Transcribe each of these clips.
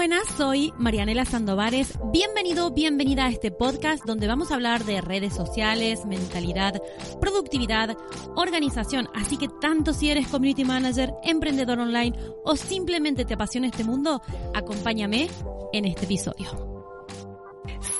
Buenas, soy Marianela Sandovares. Bienvenido, bienvenida a este podcast donde vamos a hablar de redes sociales, mentalidad, productividad, organización. Así que tanto si eres community manager, emprendedor online o simplemente te apasiona este mundo, acompáñame en este episodio.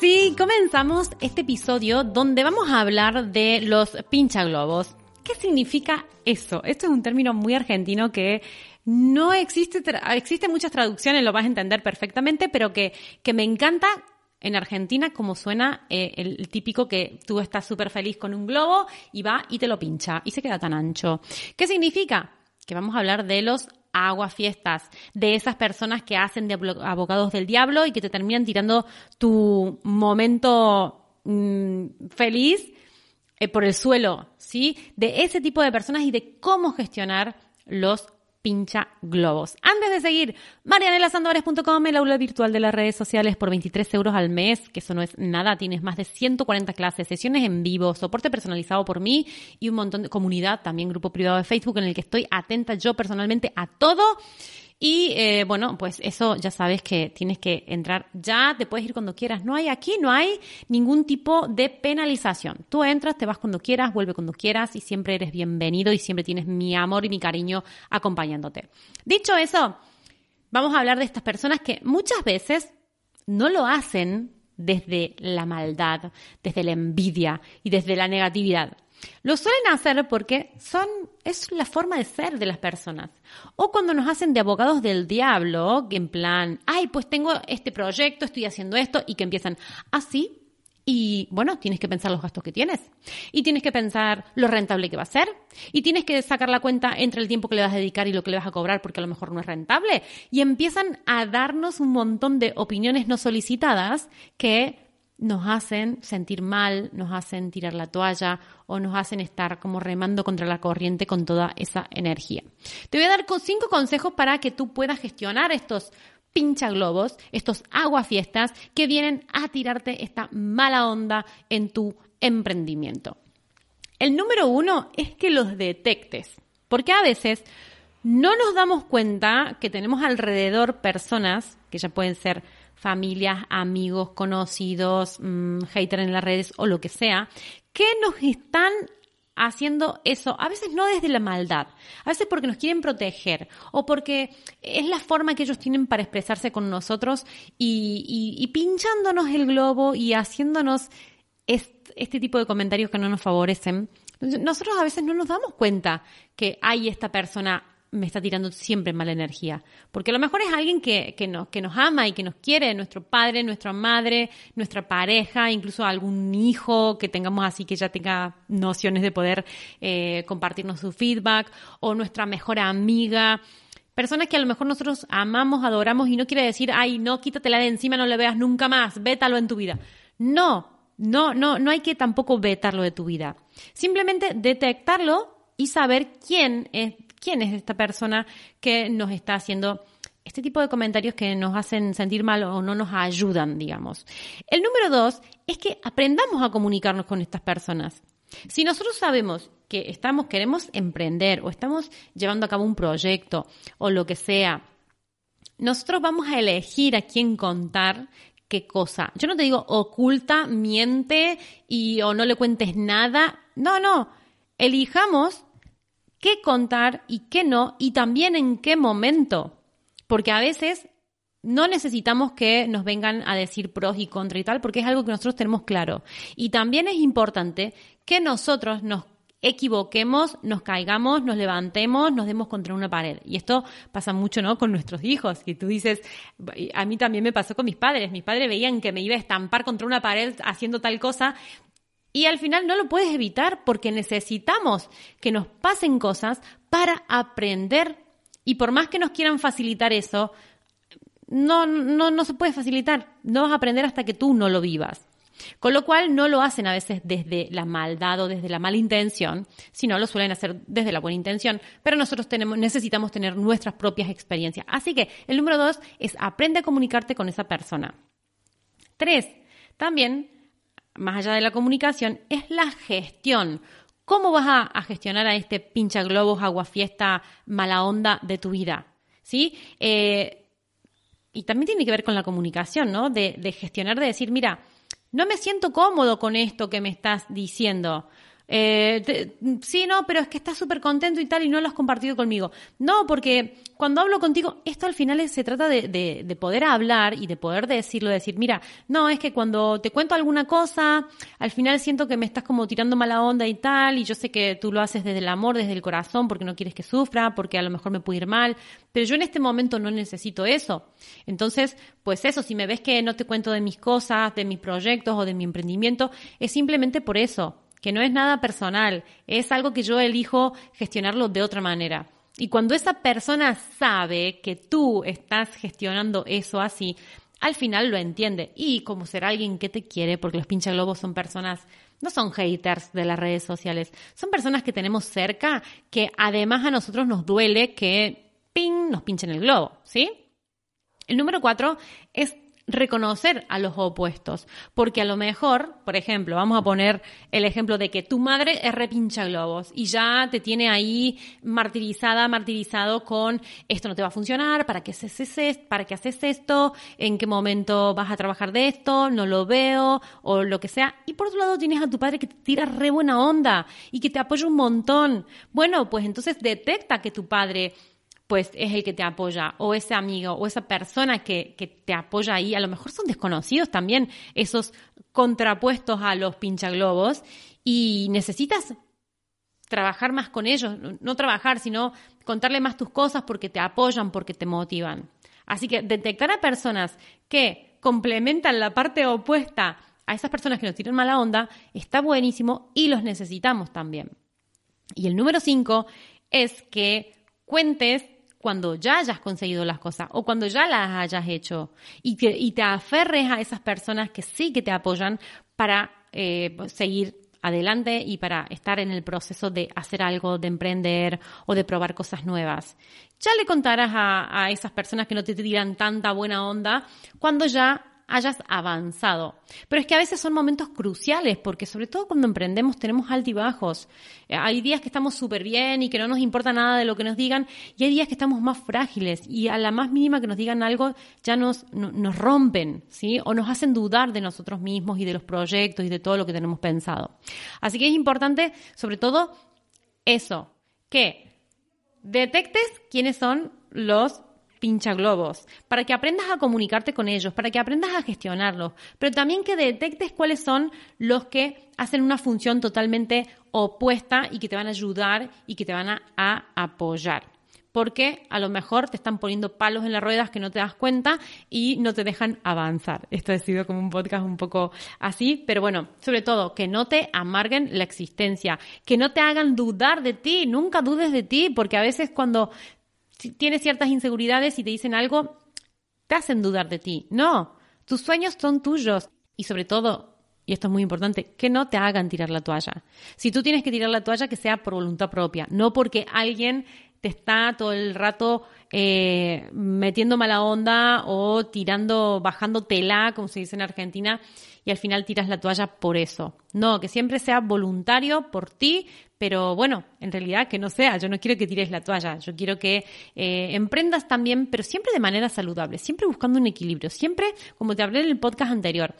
Sí, comenzamos este episodio donde vamos a hablar de los pinchaglobos. ¿Qué significa eso? Esto es un término muy argentino que no existe, existen muchas traducciones, lo vas a entender perfectamente, pero que, que me encanta en Argentina como suena eh, el, típico que tú estás súper feliz con un globo y va y te lo pincha y se queda tan ancho. ¿Qué significa? Que vamos a hablar de los aguafiestas, de esas personas que hacen de abogados del diablo y que te terminan tirando tu momento mm, feliz eh, por el suelo, ¿sí? De ese tipo de personas y de cómo gestionar los pincha globos. Antes de seguir, marianelasandores.com, el aula virtual de las redes sociales por 23 euros al mes, que eso no es nada, tienes más de 140 clases, sesiones en vivo, soporte personalizado por mí y un montón de comunidad, también grupo privado de Facebook en el que estoy atenta yo personalmente a todo y eh, bueno, pues eso ya sabes que tienes que entrar ya, te puedes ir cuando quieras. No hay aquí, no hay ningún tipo de penalización. Tú entras, te vas cuando quieras, vuelve cuando quieras y siempre eres bienvenido y siempre tienes mi amor y mi cariño acompañándote. Dicho eso, vamos a hablar de estas personas que muchas veces no lo hacen desde la maldad, desde la envidia y desde la negatividad. Lo suelen hacer porque son, es la forma de ser de las personas. O cuando nos hacen de abogados del diablo, que en plan, ay, pues tengo este proyecto, estoy haciendo esto, y que empiezan así. Y bueno, tienes que pensar los gastos que tienes. Y tienes que pensar lo rentable que va a ser. Y tienes que sacar la cuenta entre el tiempo que le vas a dedicar y lo que le vas a cobrar porque a lo mejor no es rentable. Y empiezan a darnos un montón de opiniones no solicitadas que nos hacen sentir mal, nos hacen tirar la toalla o nos hacen estar como remando contra la corriente con toda esa energía. Te voy a dar cinco consejos para que tú puedas gestionar estos pincha globos, estos aguafiestas que vienen a tirarte esta mala onda en tu emprendimiento. El número uno es que los detectes, porque a veces no nos damos cuenta que tenemos alrededor personas que ya pueden ser familias, amigos, conocidos, mm, hater en las redes o lo que sea, que nos están haciendo eso, a veces no desde la maldad, a veces porque nos quieren proteger o porque es la forma que ellos tienen para expresarse con nosotros y, pinchándonos el globo y haciéndonos este tipo de comentarios que no nos favorecen. Nosotros a veces no nos damos cuenta que hay esta persona me está tirando siempre mala energía. Porque a lo mejor es alguien que, que, nos, que nos ama y que nos quiere, nuestro padre, nuestra madre, nuestra pareja, incluso algún hijo que tengamos así que ya tenga nociones de poder eh, compartirnos su feedback, o nuestra mejor amiga. Personas que a lo mejor nosotros amamos, adoramos y no quiere decir, ay, no, quítatela de encima, no le veas nunca más, vétalo en tu vida. No, no, no, no hay que tampoco vetarlo de tu vida. Simplemente detectarlo y saber quién es quién es esta persona que nos está haciendo este tipo de comentarios que nos hacen sentir mal o no nos ayudan, digamos. El número dos es que aprendamos a comunicarnos con estas personas. Si nosotros sabemos que estamos, queremos emprender o estamos llevando a cabo un proyecto o lo que sea, nosotros vamos a elegir a quién contar qué cosa. Yo no te digo oculta, miente y o no le cuentes nada. No, no. Elijamos qué contar y qué no, y también en qué momento. Porque a veces no necesitamos que nos vengan a decir pros y contra y tal, porque es algo que nosotros tenemos claro. Y también es importante que nosotros nos equivoquemos, nos caigamos, nos levantemos, nos demos contra una pared. Y esto pasa mucho, ¿no? Con nuestros hijos. Y tú dices, a mí también me pasó con mis padres. Mis padres veían que me iba a estampar contra una pared haciendo tal cosa y al final no lo puedes evitar porque necesitamos que nos pasen cosas para aprender. Y por más que nos quieran facilitar eso, no, no, no se puede facilitar. No vas a aprender hasta que tú no lo vivas. Con lo cual no lo hacen a veces desde la maldad o desde la mala intención, sino lo suelen hacer desde la buena intención, pero nosotros tenemos, necesitamos tener nuestras propias experiencias. Así que el número dos es aprende a comunicarte con esa persona. Tres, también, más allá de la comunicación, es la gestión. ¿Cómo vas a, gestionar a este pincha globos, agua fiesta, mala onda de tu vida? ¿Sí? Eh, y también tiene que ver con la comunicación, ¿no? De, de gestionar, de decir, mira, no me siento cómodo con esto que me estás diciendo. Eh, sí, no, pero es que estás súper contento y tal y no lo has compartido conmigo. No, porque cuando hablo contigo, esto al final se trata de, de, poder hablar y de poder decirlo, decir, mira, no, es que cuando te cuento alguna cosa, al final siento que me estás como tirando mala onda y tal, y yo sé que tú lo haces desde el amor, desde el corazón, porque no quieres que sufra, porque a lo mejor me puede ir mal, pero yo en este momento no necesito eso. Entonces, pues eso, si me ves que no te cuento de mis cosas, de mis proyectos o de mi emprendimiento, es simplemente por eso que no es nada personal, es algo que yo elijo gestionarlo de otra manera. Y cuando esa persona sabe que tú estás gestionando eso así, al final lo entiende. Y como será alguien que te quiere, porque los globos son personas, no son haters de las redes sociales, son personas que tenemos cerca que además a nosotros nos duele que ping nos pinchen el globo, ¿sí? El número cuatro es reconocer a los opuestos. Porque a lo mejor, por ejemplo, vamos a poner el ejemplo de que tu madre es repincha globos y ya te tiene ahí martirizada, martirizado con esto no te va a funcionar, para qué haces, para qué haces esto, en qué momento vas a trabajar de esto, no lo veo, o lo que sea. Y por otro lado tienes a tu padre que te tira re buena onda y que te apoya un montón. Bueno, pues entonces detecta que tu padre pues es el que te apoya, o ese amigo, o esa persona que, te apoya ahí, a lo mejor son desconocidos también esos contrapuestos a los pinchaglobos, y necesitas trabajar más con ellos, no trabajar, sino contarle más tus cosas porque te apoyan, porque te motivan. Así que detectar a personas que complementan la parte opuesta a esas personas que nos tiran mala onda está buenísimo y los necesitamos también. Y el número cinco es que cuentes cuando ya hayas conseguido las cosas o cuando ya las hayas hecho y, y te aferres a esas personas que sí que te apoyan para eh, seguir adelante y para estar en el proceso de hacer algo, de emprender o de probar cosas nuevas. Ya le contarás a, a esas personas que no te tiran tanta buena onda cuando ya hayas avanzado. Pero es que a veces son momentos cruciales, porque sobre todo cuando emprendemos tenemos altibajos. Eh, hay días que estamos súper bien y que no nos importa nada de lo que nos digan, y hay días que estamos más frágiles y a la más mínima que nos digan algo ya nos, nos rompen, ¿sí? O nos hacen dudar de nosotros mismos y de los proyectos y de todo lo que tenemos pensado. Así que es importante, sobre todo, eso, que detectes quiénes son los pincha globos, para que aprendas a comunicarte con ellos, para que aprendas a gestionarlos, pero también que detectes cuáles son los que hacen una función totalmente opuesta y que te van a ayudar y que te van a, apoyar porque a lo mejor te están poniendo palos en las ruedas que no te das cuenta y no te dejan avanzar. Esto ha sido como un podcast un poco así, pero bueno, sobre todo que no te amarguen la existencia, que no te hagan dudar de ti, nunca dudes de ti, porque a veces cuando tienes ciertas inseguridades y te dicen algo, te hacen dudar de ti. No, tus sueños son tuyos. Y sobre todo, y esto es muy importante, que no te hagan tirar la toalla. Si tú tienes que tirar la toalla, que sea por voluntad propia, no porque alguien te está todo el rato eh, metiendo mala onda o tirando, bajando tela, como se dice en Argentina, y al final tiras la toalla por eso. No, que siempre sea voluntario por ti, pero bueno, en realidad que no sea, yo no quiero que tires la toalla, yo quiero que eh, emprendas también, pero siempre de manera saludable, siempre buscando un equilibrio, siempre, como te hablé en el podcast anterior,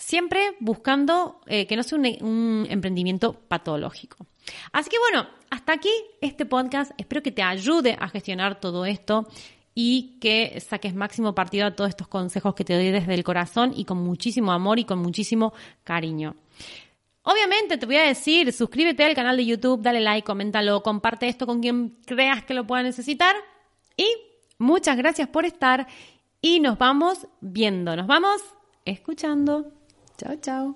siempre buscando eh, que no sea un, emprendimiento patológico. Así que bueno, hasta aquí este podcast, espero que te ayude a gestionar todo esto y que saques máximo partido a todos estos consejos que te doy desde el corazón y con muchísimo amor y con muchísimo cariño. Obviamente te voy a decir, suscríbete al canal de YouTube, dale like, coméntalo, comparte esto con quien creas que lo pueda necesitar. Y muchas gracias por estar y nos vamos viendo, nos vamos escuchando. Chao, chao.